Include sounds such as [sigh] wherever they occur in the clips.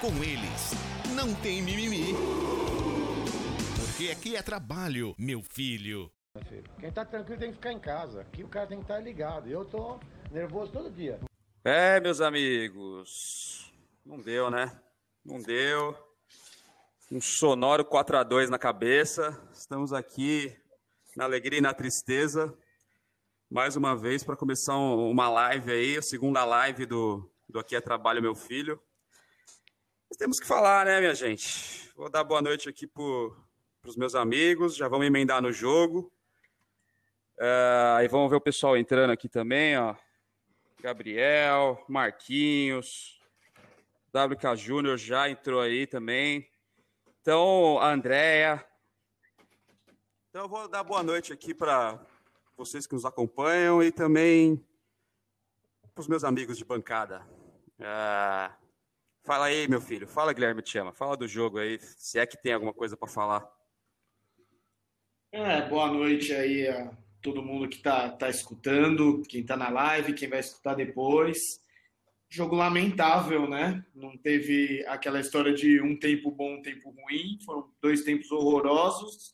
Com eles, não tem mimimi. Porque aqui é trabalho, meu filho. Quem tá tranquilo tem que ficar em casa. Aqui o cara tem que estar ligado. Eu tô nervoso todo dia. É, meus amigos. Não deu, né? Não deu. Um sonoro 4 a 2 na cabeça. Estamos aqui na alegria e na tristeza. Mais uma vez para começar uma live aí, a segunda live do, do Aqui é Trabalho Meu Filho. Mas temos que falar, né, minha gente? Vou dar boa noite aqui para os meus amigos, já vamos emendar no jogo. Uh, aí vamos ver o pessoal entrando aqui também, ó. Gabriel, Marquinhos, WK Júnior já entrou aí também. Então, a Andréia. Então, eu vou dar boa noite aqui para vocês que nos acompanham e também para os meus amigos de bancada. Uh, fala aí, meu filho. Fala, Guilherme te chama. Fala do jogo aí, se é que tem alguma coisa para falar. É, boa noite aí a todo mundo que está tá escutando, quem está na live, quem vai escutar depois. Jogo lamentável, né? Não teve aquela história de um tempo bom, um tempo ruim. Foram dois tempos horrorosos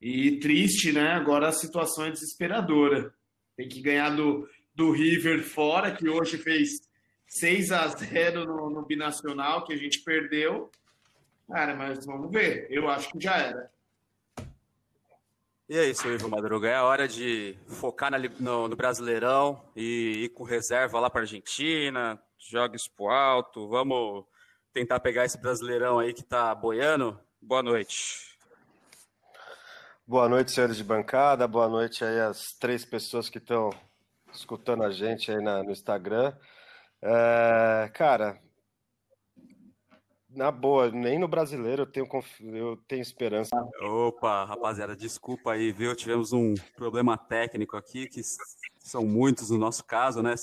e triste, né? Agora a situação é desesperadora. Tem que ganhar do, do River fora, que hoje fez 6 a 0 no, no Binacional, que a gente perdeu. Cara, mas vamos ver. Eu acho que já era. E é isso, Ivo Madruga. É a hora de focar na, no, no, Brasileirão e ir com reserva lá para Argentina, jogues pro alto. Vamos tentar pegar esse Brasileirão aí que tá boiando. Boa noite. Boa noite, senhores de bancada. Boa noite aí às três pessoas que estão escutando a gente aí na, no Instagram. É, cara, na boa, nem no brasileiro eu tenho, conf... eu tenho esperança. Opa, rapaziada, desculpa aí, viu? Tivemos um problema técnico aqui, que são muitos no nosso caso, né?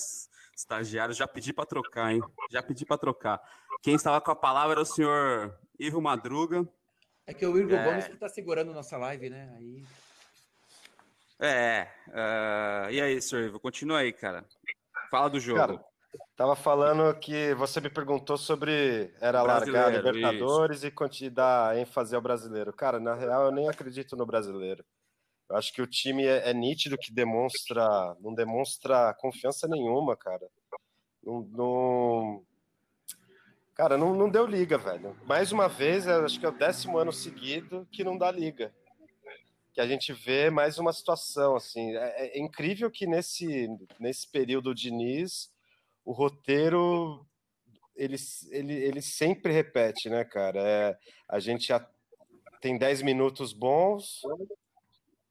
Estagiários, já pedi para trocar, hein? Já pedi para trocar. Quem estava com a palavra era o senhor Ivo Madruga. É que o Igor é... Gomes que tá segurando nossa live, né? Aí. É. Uh... E aí, senhor Ivo, continua aí, cara. Fala do jogo. Cara, Tava falando que você me perguntou sobre era largar Libertadores isso. e continuar ênfase ao brasileiro. Cara, na real eu nem acredito no brasileiro. Eu acho que o time é, é nítido que demonstra, não demonstra confiança nenhuma, cara. Não, não... Cara, não, não deu liga, velho. Mais uma vez, acho que é o décimo ano seguido que não dá liga. Que a gente vê mais uma situação, assim. É, é incrível que nesse, nesse período de Diniz o roteiro ele, ele, ele sempre repete, né, cara? É, a gente já tem 10 minutos bons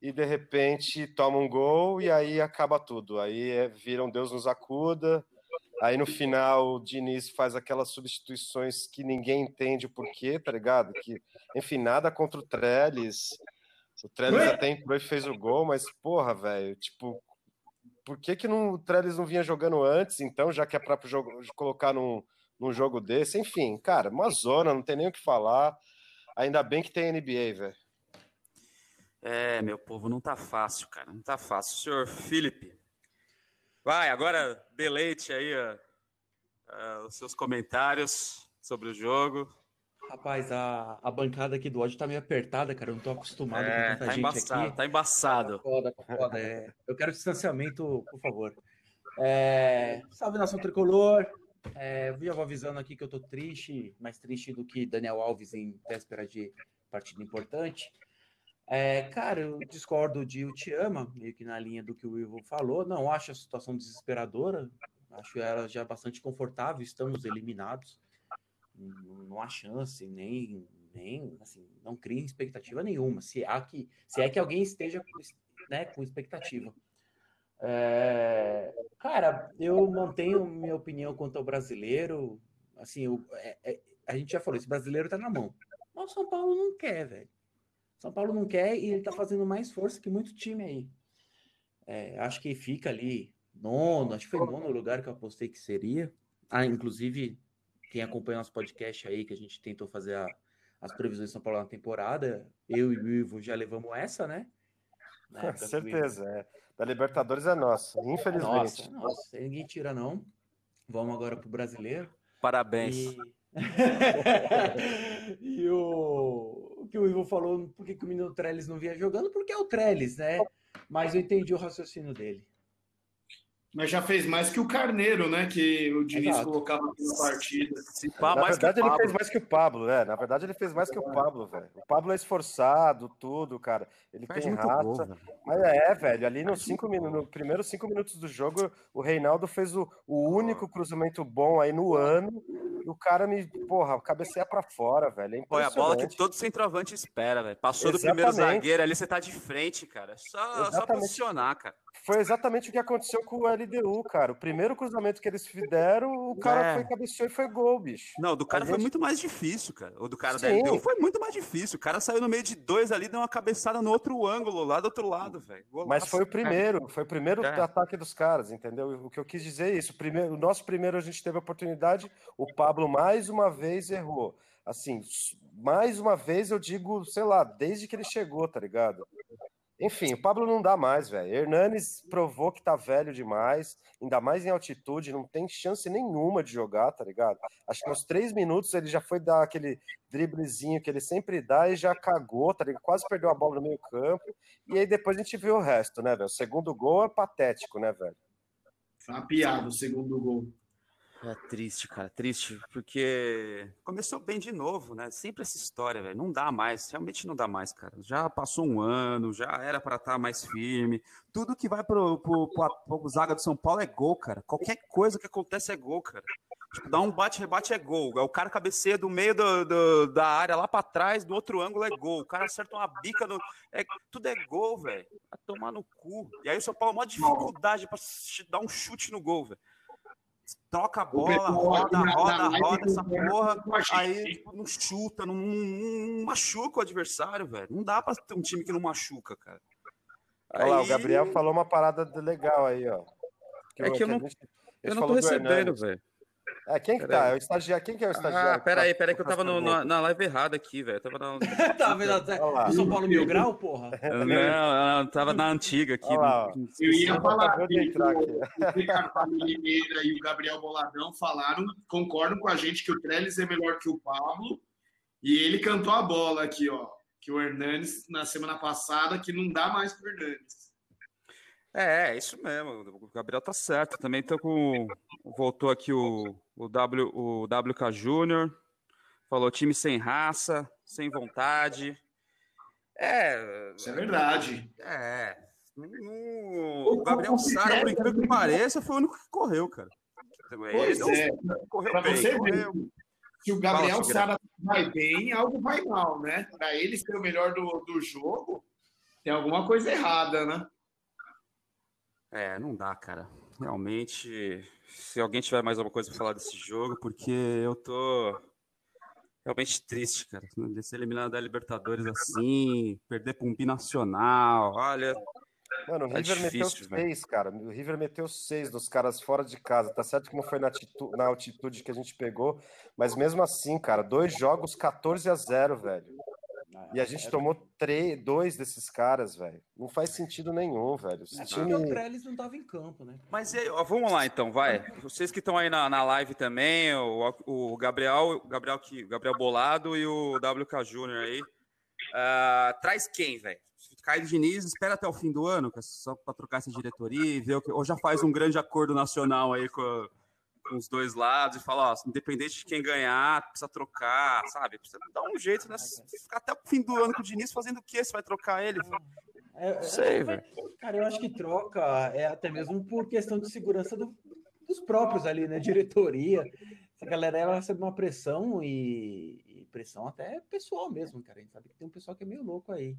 e de repente toma um gol e aí acaba tudo. Aí é, viram Deus nos acuda. Aí no final o Diniz faz aquelas substituições que ninguém entende o porquê, tá ligado? Que, enfim, nada contra o Trellis. O Trellis até entrou e fez o gol, mas porra, velho, tipo, por que, que não, o Trellis não vinha jogando antes, então, já que é para colocar num, num jogo desse? Enfim, cara, uma zona, não tem nem o que falar. Ainda bem que tem NBA, velho. É, meu povo, não tá fácil, cara. Não tá fácil. Senhor Felipe, vai, agora deleite aí uh, uh, os seus comentários sobre o jogo. Rapaz, a, a bancada aqui do ódio tá meio apertada, cara. Eu não tô acostumado é, com tanta tá gente embaçado, aqui. Tá embaçado. Tá foda, tá foda. É. Eu quero distanciamento, por favor. É, salve nação tricolor. É, eu já vou avisando aqui que eu tô triste, mais triste do que Daniel Alves em véspera de partida importante. É, cara, eu discordo de o Te Ama, meio que na linha do que o Ivo falou. Não acho a situação desesperadora, acho ela já bastante confortável. Estamos eliminados não há chance, nem, nem assim, não cria expectativa nenhuma. Se, há que, se é que alguém esteja né, com expectativa. É, cara, eu mantenho minha opinião quanto ao brasileiro. Assim, eu, é, é, a gente já falou, esse brasileiro tá na mão. Mas o São Paulo não quer, velho. São Paulo não quer e ele tá fazendo mais força que muito time aí. É, acho que fica ali nono, acho que foi nono lugar que eu apostei que seria. Ah, inclusive, quem acompanha nosso podcast aí, que a gente tentou fazer a, as previsões de São Paulo na temporada, eu e o Ivo já levamos essa, né? Com certeza, é. Da Libertadores é nossa, infelizmente. Nossa, nossa, ninguém tira, não. Vamos agora pro brasileiro. Parabéns. E, [laughs] e o... o que o Ivo falou, por que, que o menino Trellis não vinha jogando? Porque é o Trellis, né? Mas eu entendi o raciocínio dele. Mas já fez mais que o Carneiro, né? Que o Diniz Exato. colocava na partida. Na verdade, ele fez mais que o Pablo, né? Na verdade, ele fez mais que o Pablo, velho. O Pablo é esforçado, tudo, cara. Ele faz tem raça. Gol, mas é, velho, ali nos cinco minutos, no primeiros cinco minutos do jogo, o Reinaldo fez o, o único cruzamento bom aí no ano. E o cara me, porra, cabeceia pra fora, velho. É Pô, é a bola que todo centroavante espera, velho. Passou Exatamente. do primeiro zagueiro ali, você tá de frente, cara. É só, só posicionar, cara. Foi exatamente o que aconteceu com o LDU, cara. O primeiro cruzamento que eles fizeram, o cara é. foi cabeceou e foi gol, bicho. Não, do cara a foi gente... muito mais difícil, cara. O do cara Sim. da LDU foi muito mais difícil. O cara saiu no meio de dois ali, deu uma cabeçada no outro ângulo, lá do outro lado, velho. Mas foi o primeiro, foi o primeiro é. ataque dos caras, entendeu? O que eu quis dizer é isso. Primeiro, o nosso primeiro a gente teve a oportunidade, o Pablo mais uma vez errou. Assim, mais uma vez eu digo, sei lá, desde que ele chegou, tá ligado? Enfim, o Pablo não dá mais, velho. Hernanes provou que tá velho demais, ainda mais em altitude, não tem chance nenhuma de jogar, tá ligado? Acho que nos três minutos ele já foi dar aquele driblezinho que ele sempre dá e já cagou, tá ligado? Quase perdeu a bola no meio campo. E aí depois a gente viu o resto, né, velho? O segundo gol é patético, né, velho? Foi uma piada o segundo gol. É triste, cara, triste, porque começou bem de novo, né? Sempre essa história, velho. Não dá mais, realmente não dá mais, cara. Já passou um ano, já era para estar tá mais firme. Tudo que vai pro, pro, pro, pro zaga do São Paulo é gol, cara. Qualquer coisa que acontece é gol, cara. Tipo, dá um bate-rebate é gol. O cara cabeceia do meio do, do da área lá para trás, do outro ângulo é gol. O cara acerta uma bica no. É, tudo é gol, velho. Vai tomar no cu. E aí o São Paulo é uma dificuldade para dar um chute no gol, velho troca a bola, roda, roda, roda essa porra, aí não chuta, não, não, machuca o adversário, velho. Não dá pra ter um time que não machuca, cara. Olha aí... lá, o Gabriel falou uma parada legal aí, ó. Que é que eu, não, gente, eu não tô recebendo, velho. É, quem que tá? É o estagiário. Quem que é o estagiário? Ah, peraí, peraí, que eu tava no, na, na, live errada aqui, velho. Tava na. [laughs] tava vendo até. São Paulo Mil Grau, porra? [laughs] Não, não, tava na antiga aqui. Olá, eu ia falar que o Ricardo Limeira e o Gabriel Boladão falaram, concordam com a gente que o Trellis é melhor que o Pablo. E ele cantou a bola aqui, ó. Que o Hernanes, na semana passada, que não dá mais pro Hernanes. É, é isso mesmo. O Gabriel tá certo. Também tô com. Voltou aqui o, o, w, o WK Júnior. Falou time sem raça, sem vontade. É. Isso é verdade. É. O Gabriel Sara, por incrível que pareça, foi o único que correu, cara. Pois Ele é. Correu pra bem, você correu. ver. Se o Gabriel Sara vai bem, algo vai mal, né? Para ele ser o melhor do, do jogo, tem alguma coisa errada, né? É, não dá, cara. Realmente, se alguém tiver mais alguma coisa para falar desse jogo, porque eu tô realmente triste, cara. De ser eliminado da Libertadores assim, perder para um binacional, olha. Mano, o tá River difícil, meteu seis, cara. O River meteu seis dos caras fora de casa. Tá certo que não foi na, atitude, na altitude que a gente pegou, mas mesmo assim, cara, dois jogos 14 a 0, velho. E a gente tomou três, dois desses caras, velho. Não faz sentido nenhum, velho. Esse é, time... O Trellis não estava em campo, né? Mas vamos lá então, vai. Vocês que estão aí na, na live também, o, o Gabriel, Gabriel, que, Gabriel Bolado e o WK Júnior aí. Uh, traz quem, velho? Caio Diniz espera até o fim do ano, só para trocar essa diretoria e ver o que. Ou já faz um grande acordo nacional aí com com os dois lados e falar, ó, independente de quem ganhar, precisa trocar, sabe? Precisa dar um jeito, né? Ficar até o fim do ano com o Diniz fazendo o quê? Você vai trocar ele? É, Não sei, é, velho. Cara, eu acho que troca é até mesmo por questão de segurança do, dos próprios ali, né? Diretoria. Essa galera ela recebe uma pressão e, e, pressão até pessoal mesmo, cara. A gente sabe que tem um pessoal que é meio louco aí.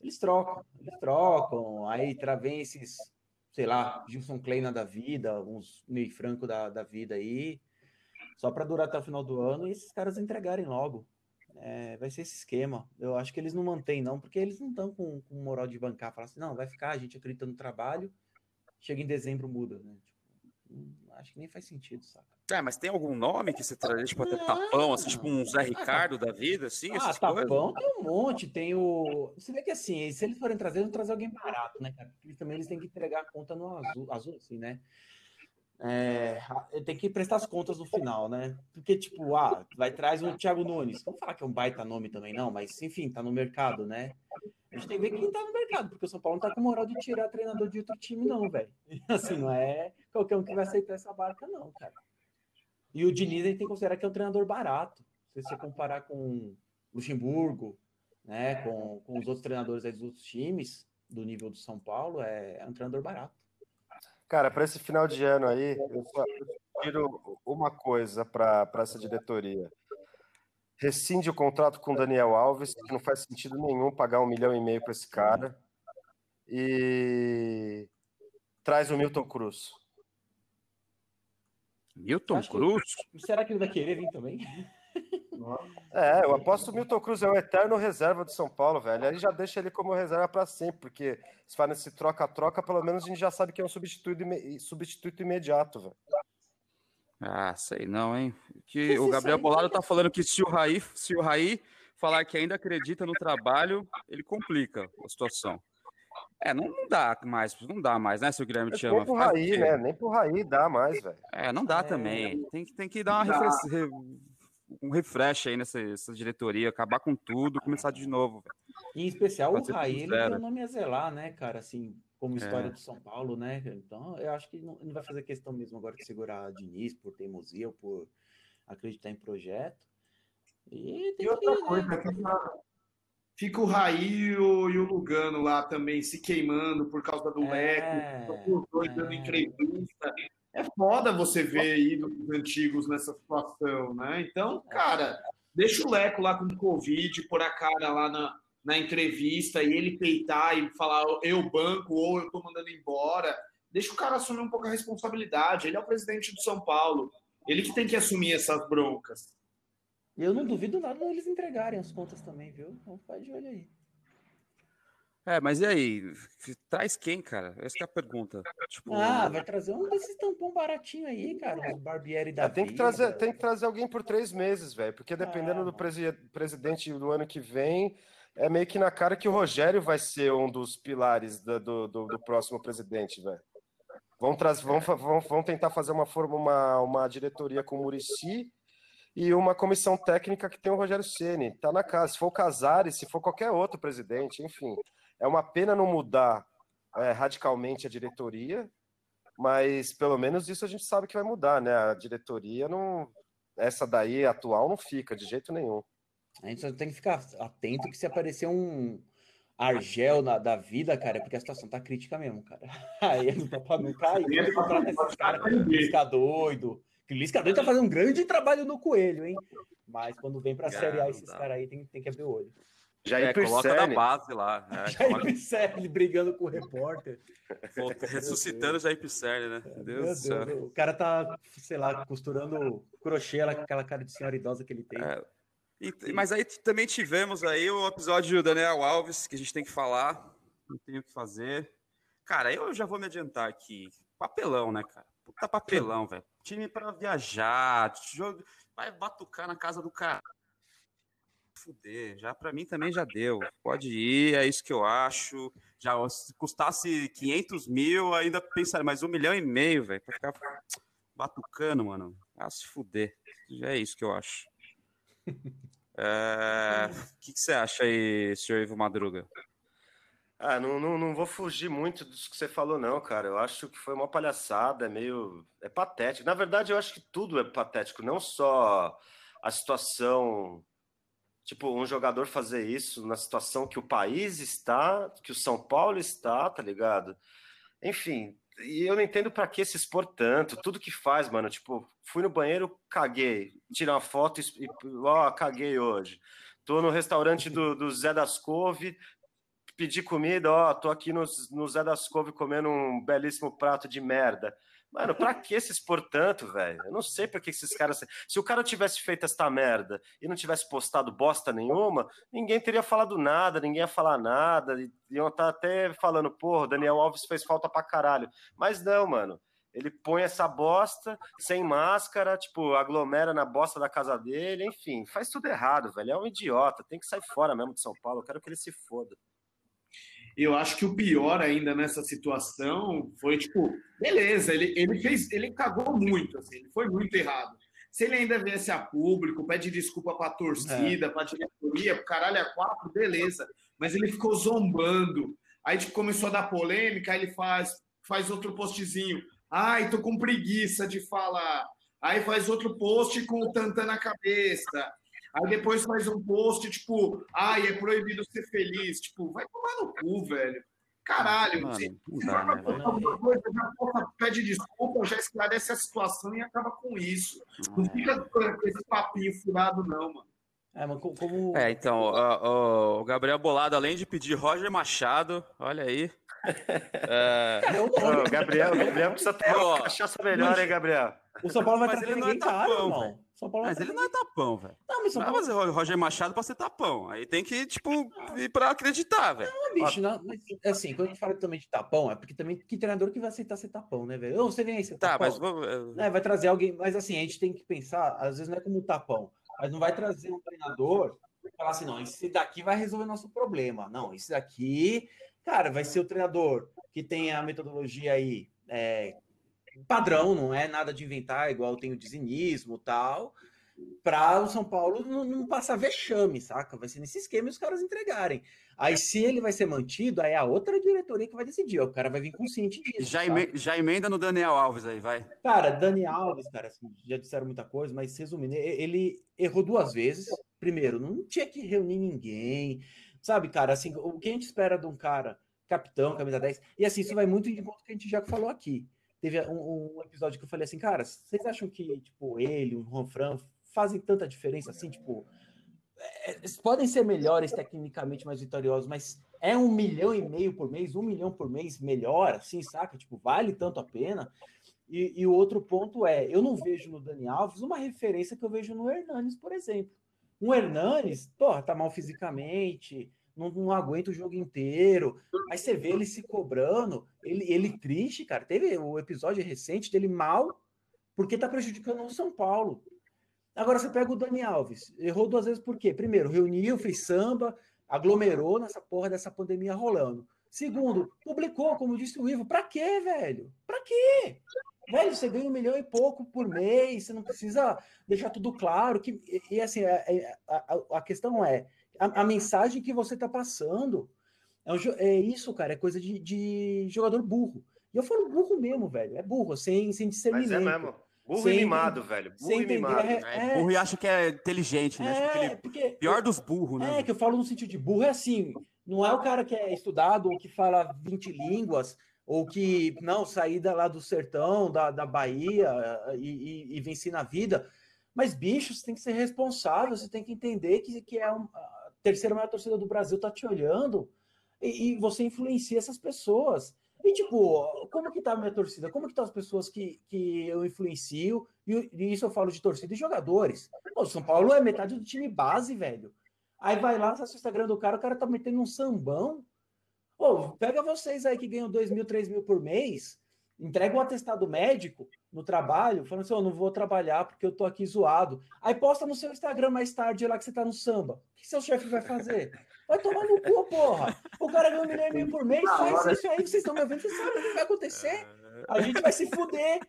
Eles trocam, eles trocam, aí travem esses sei lá, Gilson Kleina da vida, uns meio franco da, da vida aí, só para durar até o final do ano e esses caras entregarem logo. É, vai ser esse esquema. Eu acho que eles não mantêm, não, porque eles não estão com, com moral de bancar, falar assim, não, vai ficar, a gente acredita no trabalho, chega em dezembro, muda, né? Tipo, acho que nem faz sentido, saca? É, mas tem algum nome que você traz, tipo, até tapão, assim, tipo um Zé Ricardo da vida, assim? Ah, tapão tem um monte, tem o. Você vê que assim, se eles forem trazer, vão trazer alguém barato, né, cara? Porque também eles têm que entregar a conta no azul, azul assim, né? É, tem que prestar as contas no final, né? Porque, tipo, ah, vai traz o Thiago Nunes. Vamos falar que é um baita nome também, não, mas enfim, tá no mercado, né? A gente tem que ver quem tá no mercado, porque o São Paulo não tá com moral de tirar treinador de outro time, não, velho. [laughs] Assim, não é qualquer um que vai aceitar essa barca, não, cara. E o Diniz a gente tem que considerar que é um treinador barato. Se você comparar com Luxemburgo, né, com, com os outros treinadores dos outros times do nível do São Paulo, é, é um treinador barato. Cara, para esse final de ano aí, eu só tiro uma coisa para essa diretoria. Rescinde o contrato com o Daniel Alves, que não faz sentido nenhum pagar um milhão e meio para esse cara. E traz o Milton Cruz. Milton Cruz? Que, será que ele vai querer vir também? [laughs] É, eu aposto que o Milton Cruz é o eterno reserva do São Paulo, velho. Aí já deixa ele como reserva para sempre, porque se faz nesse troca-troca, pelo menos a gente já sabe que é um substituto, substituto imediato, velho. Ah, sei não, hein? Que o Gabriel Bolado tá falando que se o Raí, se o Raí falar que ainda acredita no trabalho, ele complica a situação. É, não, não dá mais, não dá mais, né, seu Guilherme te ama. Nem pro Raí, né? Nem pro Raí dá mais, velho. É, não dá é, também. Tem, tem que dar um refresh aí nessa, nessa, diretoria, acabar com tudo, começar de novo. Em especial o Raí, ele tem o nome a zelar, né, cara? Assim, como história é. do São Paulo, né? Então, eu acho que não, não, vai fazer questão mesmo agora de segurar a Diniz por teimosia ou por acreditar em projeto. E, e outra que, coisa, né? Fica o Raí e o, o, Lugano lá também se queimando por causa do é, Leco, os dois é. dando entrevista é foda você ver ídolos antigos nessa situação, né? Então, cara, deixa o Leco lá com Covid, pôr a cara lá na, na entrevista e ele peitar e falar eu banco ou eu tô mandando embora. Deixa o cara assumir um pouco a responsabilidade. Ele é o presidente do São Paulo. Ele que tem que assumir essas broncas. Eu não duvido nada deles entregarem as contas também, viu? Então faz de olho aí. É, mas e aí? Traz quem, cara? Essa é a pergunta. Tipo... Ah, vai trazer um desses tampão baratinho aí, cara. Os Barbieri da é, tem que trazer Tem que trazer alguém por três meses, velho. Porque dependendo ah, do presi presidente do ano que vem, é meio que na cara que o Rogério vai ser um dos pilares do, do, do, do próximo presidente, velho. Vão, trazer, vão, vão, vão tentar fazer uma, forma, uma, uma diretoria com o Murici e uma comissão técnica que tem o Rogério Ceni. Tá na casa. Se for o Casares, se for qualquer outro presidente, enfim. É uma pena não mudar é, radicalmente a diretoria, mas pelo menos isso a gente sabe que vai mudar, né? A diretoria não. Essa daí atual não fica de jeito nenhum. A gente só tem que ficar atento que se aparecer um Argel na, da vida, cara, é porque a situação tá crítica mesmo, cara. [laughs] Aí não dá pra não cair. Contrata esses caras, Lisca doido. O Lisca doido tá fazendo um grande trabalho no coelho, hein? Mas quando vem pra Série A, esses caras aí tem, tem que abrir o olho. Jair é, coloca da base lá. Né? [laughs] Jair coloca... Pisserni brigando com o repórter. [laughs] ressuscitando o Jair Pisserni, né? Meu Deus, Deus do céu. O cara tá, sei lá, costurando crochê, aquela cara de senhora idosa que ele tem. É. E, mas aí também tivemos aí o episódio do Daniel Alves, que a gente tem que falar, não tem o que fazer. Cara, eu já vou me adiantar aqui. Papelão, né, cara? Puta papelão, velho. Time para viajar, jogo... vai batucar na casa do cara fuder, já para mim também já deu. Pode ir, é isso que eu acho. Já se custasse 500 mil, ainda pensaria, mas um milhão e meio, velho, pra ficar batucando, mano. Ah, se fuder. Já é isso que eu acho. É, o que, que, você acha aí, senhor Ivo Madruga? Ah, não, não, não vou fugir muito do que você falou, não, cara. Eu acho que foi uma palhaçada, é meio. É patético. Na verdade, eu acho que tudo é patético, não só a situação tipo, um jogador fazer isso na situação que o país está, que o São Paulo está, tá ligado? Enfim, e eu não entendo para que se expor tanto, tudo que faz, mano, tipo, fui no banheiro, caguei, tirar uma foto e, ó, caguei hoje. Tô no restaurante do, do Zé das Couve, pedi comida, ó, tô aqui no, no Zé das Couve comendo um belíssimo prato de merda. Mano, pra que se expor tanto, velho? Eu não sei pra que esses caras. Se o cara tivesse feito esta merda e não tivesse postado bosta nenhuma, ninguém teria falado nada, ninguém ia falar nada, iam estar tá até falando, porra, Daniel Alves fez falta pra caralho. Mas não, mano. Ele põe essa bosta sem máscara, tipo, aglomera na bosta da casa dele, enfim, faz tudo errado, velho. É um idiota, tem que sair fora mesmo de São Paulo. Eu quero que ele se foda. Eu acho que o pior ainda nessa situação foi, tipo, beleza, ele, ele fez, ele cagou muito, assim, ele foi muito errado. Se ele ainda viesse a público, pede desculpa pra torcida, é. pra diretoria, pro caralho é quatro, beleza. Mas ele ficou zombando. Aí tipo, começou a dar polêmica, aí ele faz, faz outro postzinho. Ai, tô com preguiça de falar. Aí faz outro post com o tantã na cabeça. Aí depois faz um post, tipo, ai, é proibido ser feliz. Tipo, vai tomar no cu, velho. Caralho, Mano, dá, né, alguma coisa, já porra, pede desculpa, já esclarece a situação e acaba com isso. Não é. fica com esse papinho furado, não, mano. É, mas como... é então, o, o Gabriel Bolado, além de pedir Roger Machado, olha aí. [laughs] É... Ô, Gabriel, Gabriel precisa ter uma cachaça melhor, hein, Gabriel? O São Paulo vai trazer ninguém é caro, irmão. São Paulo mas ele não é tapão, velho. Não, mas São Paulo... Não, mas Roger Machado pra ser tapão. Aí tem que, tipo, ir pra acreditar, velho. Não, bicho, não, mas, assim, quando a gente fala também de tapão, é porque também que treinador que vai aceitar ser tapão, né, velho? Você vem aí, você tá, mas vou... é, vai trazer alguém, mas assim, a gente tem que pensar, às vezes não é como um tapão, mas não vai trazer um treinador e falar assim, não, esse daqui vai resolver nosso problema. Não, esse daqui, cara, vai ser o treinador que tem a metodologia aí é, padrão, não é nada de inventar, igual tem o dizinismo tal, para o São Paulo não, não, passar vexame, saca? Vai ser nesse esquema e os caras entregarem. Aí, se ele vai ser mantido, aí é a outra diretoria que vai decidir. O cara vai vir consciente disso. Já, eme, já emenda no Daniel Alves aí, vai. Cara, Daniel Alves, cara, assim, já disseram muita coisa, mas resumindo, ele errou duas vezes. Primeiro, não tinha que reunir ninguém, sabe, cara? Assim, o que a gente espera de um cara capitão, camisa 10, e assim, isso vai muito de conta que a gente já falou aqui teve um, um, episódio que eu falei assim, cara, vocês acham que, tipo, ele, o Juan Fran, fazem tanta diferença assim, tipo, é, podem ser melhores tecnicamente, mais vitoriosos, mas é um milhão e meio por mês, um milhão por mês melhor, assim, saca? Tipo, vale tanto a pena. E, o outro ponto é, eu não vejo no Dani Alves uma referência que eu vejo no Hernanes, por exemplo. Um Hernanes, porra, tá mal fisicamente, não, não aguenta o jogo inteiro. Aí você vê ele se cobrando, ele, ele triste, cara. Teve o episódio recente dele mal, porque tá prejudicando o São Paulo. Agora você pega o Dani Alves, errou duas vezes por quê? Primeiro, reuniu, fez samba, aglomerou nessa porra dessa pandemia rolando. Segundo, publicou, como disse o Ivo, pra quê, velho? Pra quê? Velho, você ganha um milhão e pouco por mês, você não precisa deixar tudo claro. Que, e, e assim, a, a, a, questão é, a, a mensagem que você está passando. É, um, é, isso, cara, é coisa de, de, jogador burro. E eu falo burro mesmo, velho. É burro, sem, sem discernimento. Mas é mesmo. Burro sem, e mimado, velho. Burro e mimado. É, é, burro e acha que é inteligente, né? É, porque, pior dos burros, né? É, que eu falo no sentido de burro, é assim, não é o cara que é estudado ou que fala 20 línguas, ou que, não, sair lá do sertão, da, da Bahia e, e, e vencer na vida. Mas, bicho, você tem que ser responsável, você tem que entender que, que é um, terceira maior torcida do Brasil tá te olhando e, e, você influencia essas pessoas. E, tipo, como que tá a minha torcida? Como que tá as pessoas que, que eu influencio? E, e isso eu falo de torcida e jogadores. O São Paulo é metade do time base, velho. Aí vai lá, acessa o Instagram do cara, o cara tá metendo um sambão. Pô, pega vocês aí que ganham 2 mil, 3 mil por mês, entrega um atestado médico no trabalho, falando assim: eu oh, não vou trabalhar porque eu tô aqui zoado. Aí posta no seu Instagram mais tarde lá que você tá no samba. O que seu chefe vai fazer? Vai tomar no cu, porra. O cara ganha um milhão e meio por mês, faz isso aí, vocês estão me ouvindo, vocês sabem o que vai acontecer. A gente vai se fuder.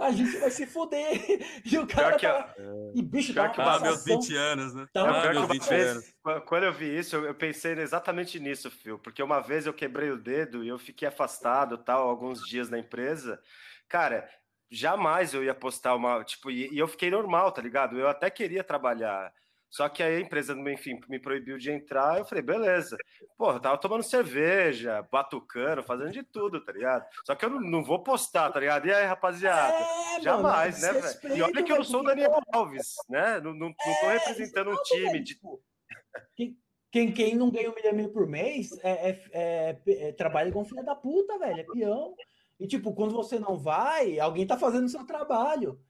A gente vai se fuder. [laughs] E o cara tá... E bicho, tá que... Ah, meus 20 anos, né? Tá ah, meus 20 vez, anos. Quando eu vi isso, eu pensei exatamente nisso, Phil. Porque uma vez eu quebrei o dedo e eu fiquei afastado, tal, alguns dias na empresa. Cara, jamais eu ia postar uma. Tipo, e, e, eu fiquei normal, tá ligado? Eu até queria trabalhar. Só que aí a empresa, enfim, me proibiu de entrar. Eu falei, beleza. Porra, eu tava tomando cerveja, batucando, fazendo de tudo, tá ligado? Só que eu não, não vou postar, tá ligado? E aí, rapaziada? É, jamais, mano, né, velho? E olha que eu não sou o Daniel Alves, né? Não, não, não tô é, representando um time de. Quem, quem não ganha um milhão por mês é, é, é, é trabalha com filha da puta, velho. É peão. E, tipo, quando você não vai, alguém tá fazendo o seu trabalho.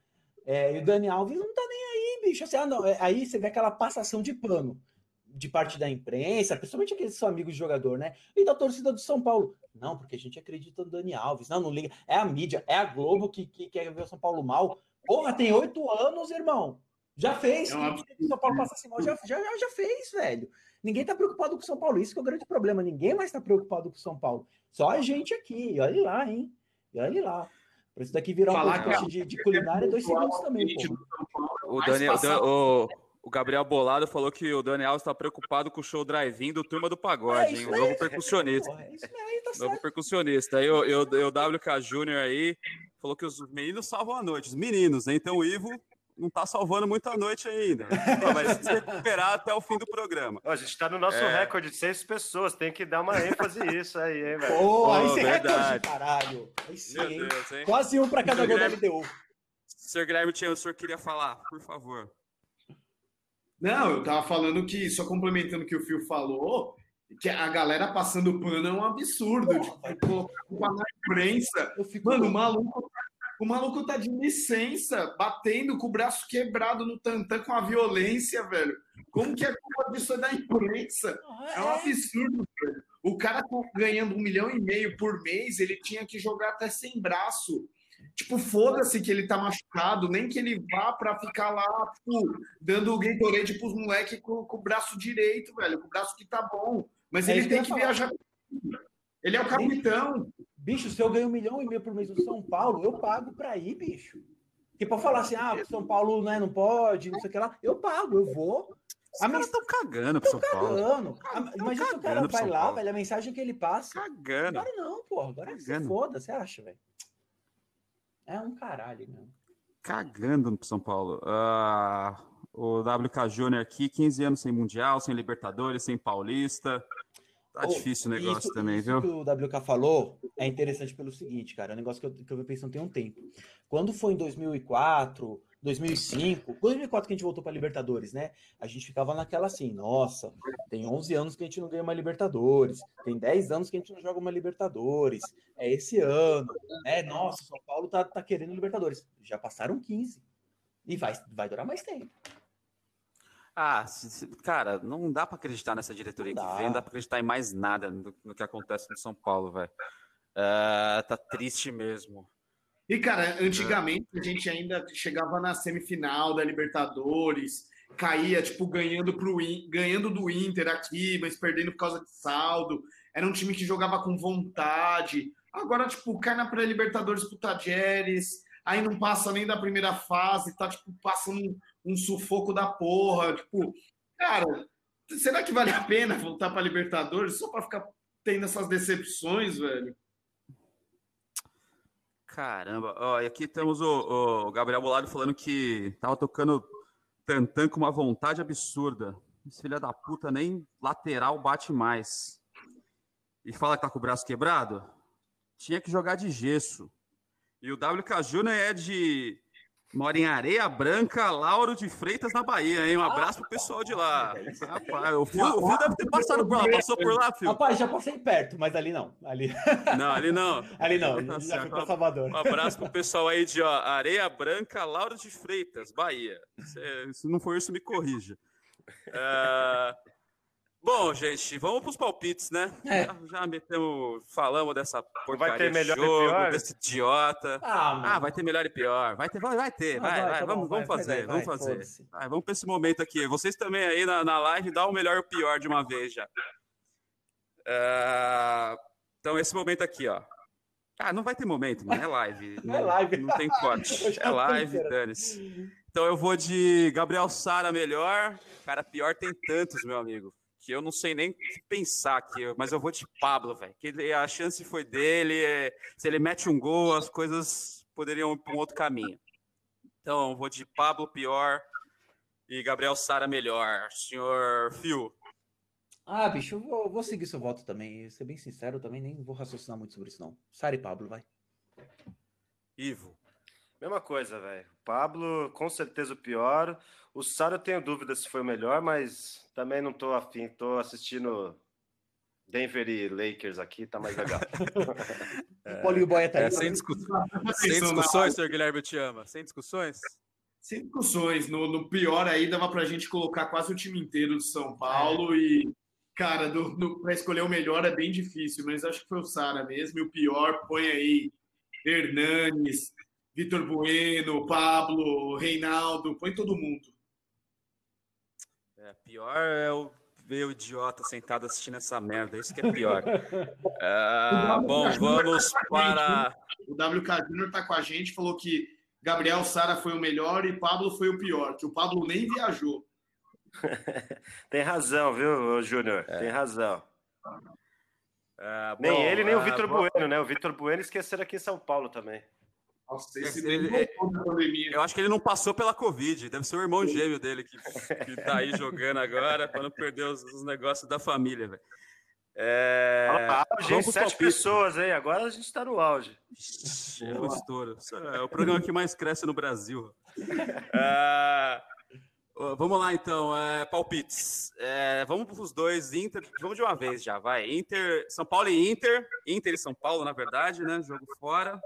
E o Dani Alves não tá nem bicho. Assim, ah, não, é, aí você vê aquela passação de pano de parte da imprensa, principalmente aqueles que são amigos de jogador, né? E da torcida do São Paulo. Não, porque a gente acredita no Dani Alves. Não, não liga. É a mídia, é a Globo que, que quer ver o São Paulo mal. Porra, tem oito anos, irmão. Já fez. É o São Paulo passa assim mal, já, já, já fez, velho. Ninguém tá preocupado com o São Paulo. Isso que é o grande problema. Ninguém mais tá preocupado com o São Paulo. Só a gente aqui. Olha lá, hein? Olha lá. Para isso daqui virar um podcast de, de culinária, dois segundos também, pô. O Daniel, o, o Gabriel Bolado falou que o Daniel está preocupado com o show drive-in do Turma do Pagode, é hein? O novo percussionista. É isso aí, tá novo percussionista. Aí o, o, o WK Júnior aí falou que os meninos salvam a noite. Os meninos, hein? Então o Ivo não está salvando muita noite ainda. Vai se recuperar até o fim do programa. a gente está no nosso é... recorde de seis pessoas. Tem que dar uma ênfase nisso aí, hein, velho? Pô, oh, aí você recorde, caralho. Aí sim, Deus, hein? Quase um para cada gol da LDU. Sr. Guilherme Tião, o senhor queria falar, por favor. Não, eu tava falando que, só complementando o que o Fio falou, que a galera passando pano é um absurdo. Porra, tipo, colocar na imprensa. Mano, o maluco, o maluco tá de licença, batendo com o braço quebrado no tantã com a violência, velho. Como que é culpa disso é da imprensa? É um é. absurdo, velho. O cara tá ganhando um milhão e meio por mês, ele tinha que jogar até sem braço. Tipo, foda-se que ele tá machucado, nem que ele vá pra ficar lá, tipo, dando o Gatorade pros moleques com, com, o braço direito, velho, com o braço que tá bom. Mas é ele tem que, que viajar. Ele é o capitão. Bicho, se eu ganho um milhão e meio por mês no São Paulo, eu pago pra ir, bicho. Porque pra falar assim, ah, São Paulo né, não pode, não sei o que lá, eu pago, eu vou. Os a caras estão cagando pro São Paulo. Cagando. Imagina se o cara vai lá, velho, a mensagem que ele passa. Cagando. Agora não, porra. Agora cagando. foda, você acha, velho? É um caralho, né? Cagando no São Paulo. Uh, o WK Júnior aqui, 15 anos sem Mundial, sem Libertadores, sem Paulista. Tá oh, difícil o negócio isso, também, isso viu? que o WK falou é interessante pelo seguinte, cara. É um negócio que eu, que eu pensando tem um tempo. Quando foi em 2004, 2005, 2004 que a gente voltou para Libertadores, né? A gente ficava naquela assim, nossa, tem 11 anos que a gente não ganha uma Libertadores, tem 10 anos que a gente não joga uma Libertadores, é esse ano, é, nossa, São Paulo tá, tá querendo Libertadores. Já passaram 15 e vai, vai durar mais tempo. Ah, cara, não dá para acreditar nessa diretoria não que vem, não dá para acreditar em mais nada no, no, que acontece no São Paulo, velho. Uh, tá triste mesmo. E, cara, antigamente a gente ainda chegava na semifinal da Libertadores, caía, tipo, ganhando, pro, ganhando do Inter aqui, mas perdendo por causa de saldo. Era um time que jogava com vontade. Agora, tipo, cai na pré-Libertadores pro Tajeres, aí não passa nem da primeira fase, tá, tipo, passando um, um sufoco da porra. Tipo, cara, será que vale a pena voltar pra Libertadores só pra ficar tendo essas decepções, velho? Caramba, ó, e aqui temos o, o Gabriel Bolado falando que tava tocando Tantan com uma vontade absurda. Esse filho da puta nem lateral bate mais. E fala que tá com o braço quebrado? Tinha que jogar de gesso. E o WK Júnior é de Mora em Areia Branca, Lauro de Freitas, na Bahia, hein? Um abraço pro pessoal de lá. Rapaz, o Fio, o Fio deve ter passado por lá. Passou por lá, Fio? Rapaz, já passei perto, mas ali não. Ali... [laughs] Não, ali não. ali não, já assim, fui pra Salvador. Um abraço pro pessoal aí de ó, Areia Branca, Lauro de Freitas, Bahia. Se, se não for isso, me corrija. Uh... Bom, gente, vamos para os palpites, né? É. Já, já, metemos, falamos dessa porcaria vai ter melhor de jogo, e pior? desse idiota. Ah, ah, vai ter melhor e pior. Vai ter, vai, vai ter, ah, vai, vai, vai, tá vamos, bom, vamos fazer, vamos fazer. vamos para esse momento aqui. Vocês também aí na, na live, dá o melhor e o pior de uma vez já. Uh, então, esse momento aqui, ó. Ah, não vai ter momento, mano. É live. Não, [laughs] é live. Não tem corte. [laughs] É live, dane-se. Então eu vou de Gabriel Sara melhor. Cara, pior tem tantos, meu amigo que eu não sei nem pensar aqui, mas eu vou de Pablo, velho. Que a chance foi dele. É, se ele mete um gol, as coisas poderiam ir para um outro caminho. Então, vou de Pablo pior e Gabriel Sara melhor. Senhor Fio. Ah, bicho, eu vou, vou seguir seu voto também. Ser bem sincero, eu também nem vou raciocinar muito sobre isso, não. Sara e Pablo, vai. Ivo. Mesma coisa, velho. Pablo, com certeza o pior. O Sara eu tenho dúvida se foi o melhor, mas também não tô afim. Tô assistindo Denver e Lakers aqui, tá mais legal. [laughs] É, Paulinho Boia tá é, sem, discu sem discussões, senhor Guilherme te ama. Sem discussões? Sem discussões. No, no pior aí dava pra gente colocar quase o time inteiro do São Paulo e, cara, para escolher o melhor é bem difícil, mas acho que foi o Sara mesmo. E o pior, põe aí Hernanes, Vitor Bueno, Pablo, Reinaldo, põe todo mundo. É, pior é o ver o idiota sentado assistindo essa merda, isso que é pior. [laughs] Ah, bom, vamos para. O WK Júnior tá com a gente, falou que Gabriel Sara foi o melhor e Pablo foi o pior, que o Pablo nem viajou. [laughs] Tem razão, viu, Júnior? É. Tem razão. Ah, nem bom, ele, nem o ah, Vitor Bueno, né? O Vitor Bueno esqueceram aqui em São Paulo também. Nossa, esse ele, é, eu acho que ele não passou pela Covid, deve ser o irmão gêmeo dele que, que tá aí jogando agora para não perder os, os, negócios da família, velho. É... auge, sete pessoas aí, agora a gente está no auge. É um estouro. É o programa que mais cresce no Brasil. É... Vamos lá, então. É, palpites. É, vamos para os dois. Inter. Vamos de uma vez já, vai. Inter, São Paulo e Inter. Inter e São Paulo, na verdade, né? Jogo fora.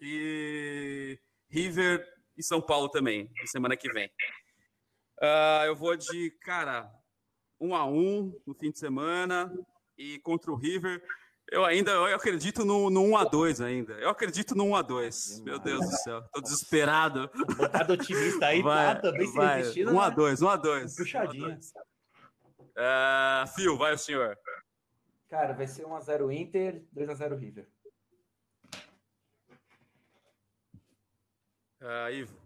E River e São Paulo também, semana que vem. Uh, eu vou de, cara, um a um no fim de semana e contra o River. Eu ainda eu acredito no, no 1x2 ainda. Eu acredito no 1x2. Meu Deus do céu. Tô desesperado. Botado otimista aí, vai, tá também se resistindo. 1x2, 1x2. Puxadinha. Uh, Fio, vai o senhor. Cara, vai ser 1x0 Inter, 2x0 River. Uh, Ivo.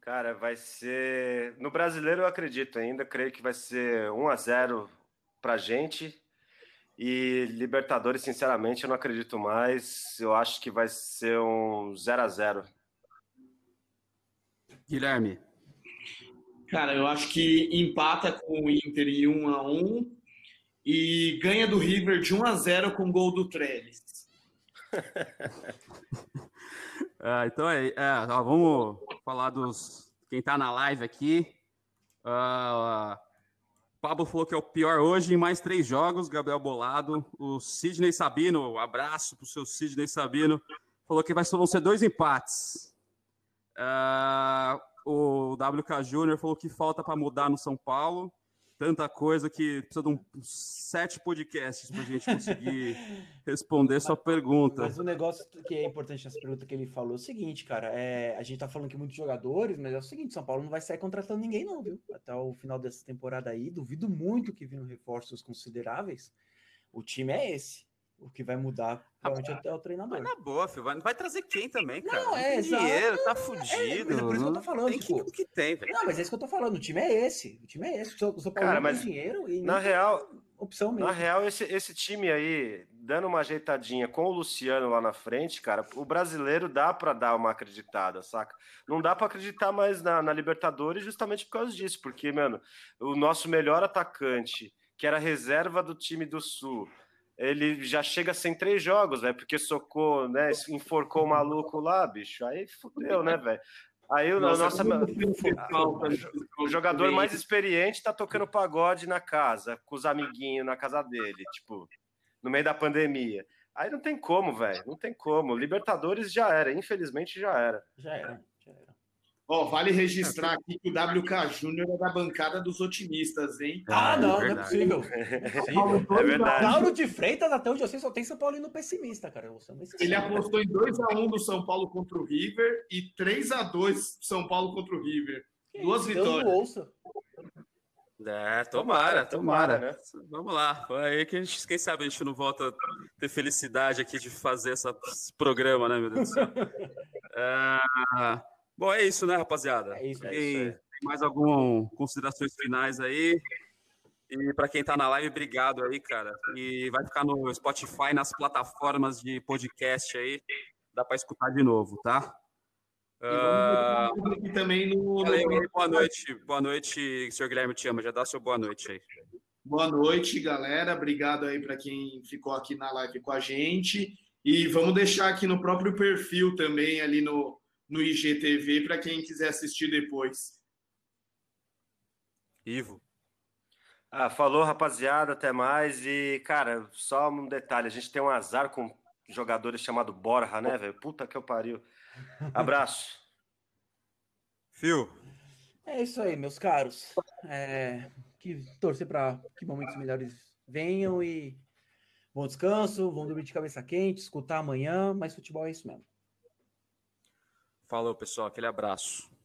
Cara, vai ser. No brasileiro eu acredito ainda, creio que vai ser 1 a 0 pra gente. E Libertadores, sinceramente, eu não acredito mais. Eu acho que vai ser um 0 a 0 Guilherme. Cara, eu acho que empata com o Inter em 1 a 1 e ganha do River de 1 a 0 com gol do Trellis. [laughs] é, então é, é ó, vamos falar dos quem tá na live aqui. Uh, Pablo falou que é o pior hoje em mais três jogos, Gabriel Bolado. O Sidney Sabino, abraço pro seu Sidney Sabino, falou que vai, vão ser dois empates. Uh, o WK Júnior falou que falta para mudar no São Paulo tanta coisa que precisa de um, sete podcasts para a gente conseguir [laughs] responder sua pergunta. Mas o negócio que é importante nessa pergunta que ele falou é o seguinte, cara, é, a gente tá falando que muitos jogadores, mas é o seguinte, São Paulo não vai sair contratando ninguém não, viu? Até o final dessa temporada aí, duvido muito que vindo reforços consideráveis. O time é esse. O que vai mudar provavelmente até o treinador. Mas na boa, filho. Vai, vai trazer quem também, cara? Não, é, não dinheiro, tá fudido. É, é, por isso que eu tô falando. Tem tipo, que, que tem, velho. Não, mas é isso que eu tô falando. O time é esse. O time é esse. O São Paulo cara, mas dinheiro e na real, opção mesmo. Na real, esse, esse time aí, dando uma ajeitadinha com o Luciano lá na frente, cara, o brasileiro dá para dar uma acreditada, saca? Não dá para acreditar mais na, na Libertadores justamente por causa disso, porque, mano, o nosso melhor atacante, que era reserva do time do Sul, ele já chega sem três jogos, velho, porque socou, né? Enforcou o maluco lá, bicho. Aí fudeu, né, velho? Aí o nossa, nossa o jogador mais experiente tá tocando pagode na casa, com os amiguinhos na casa dele, tipo, no meio da pandemia. Aí não tem como, velho, não tem como. Libertadores já era, infelizmente já era. Já era. Ó, oh, vale registrar aqui que o WK Júnior é da bancada dos otimistas, hein? Ah, ah não, é não é possível. é verdade. Lauro de Freitas, até onde eu sei, só tem São Paulino pessimista, cara. Ele apostou em 2x1 do São Paulo contra o River e 3x2 São Paulo contra o River. Que Duas isso? vitórias. Ouça. É, tomara, tomara, né? Vamos lá. Aí que a gente, quem sabe a gente não volta a ter felicidade aqui de fazer essa, esse programa, né, meu Deus do céu? é... [laughs] Bom, é isso, né, rapaziada? É isso, é isso. Tem mais algumas considerações finais aí? E para quem está na live, obrigado aí, cara. E vai ficar no Spotify, nas plataformas de podcast aí. Dá para escutar de novo, tá? Uh... também no, no... Boa noite, boa noite, senhor Guilherme te ama. Já dá seu boa noite aí. Boa noite, galera. Obrigado aí para quem ficou aqui na live com a gente. E vamos deixar aqui no próprio perfil também, ali no, no IGTV para quem quiser assistir depois. Ivo. Ah, falou, rapaziada, até mais. E, cara, só um detalhe: a gente tem um azar com jogadores chamado Borja, né, velho? Puta que eu pariu. Abraço. [laughs] Fio. É isso aí, meus caros. É, que torcer para que momentos melhores venham e bom descanso, vão dormir de cabeça quente, escutar amanhã, mas futebol é isso mesmo. Falou, pessoal. Aquele abraço.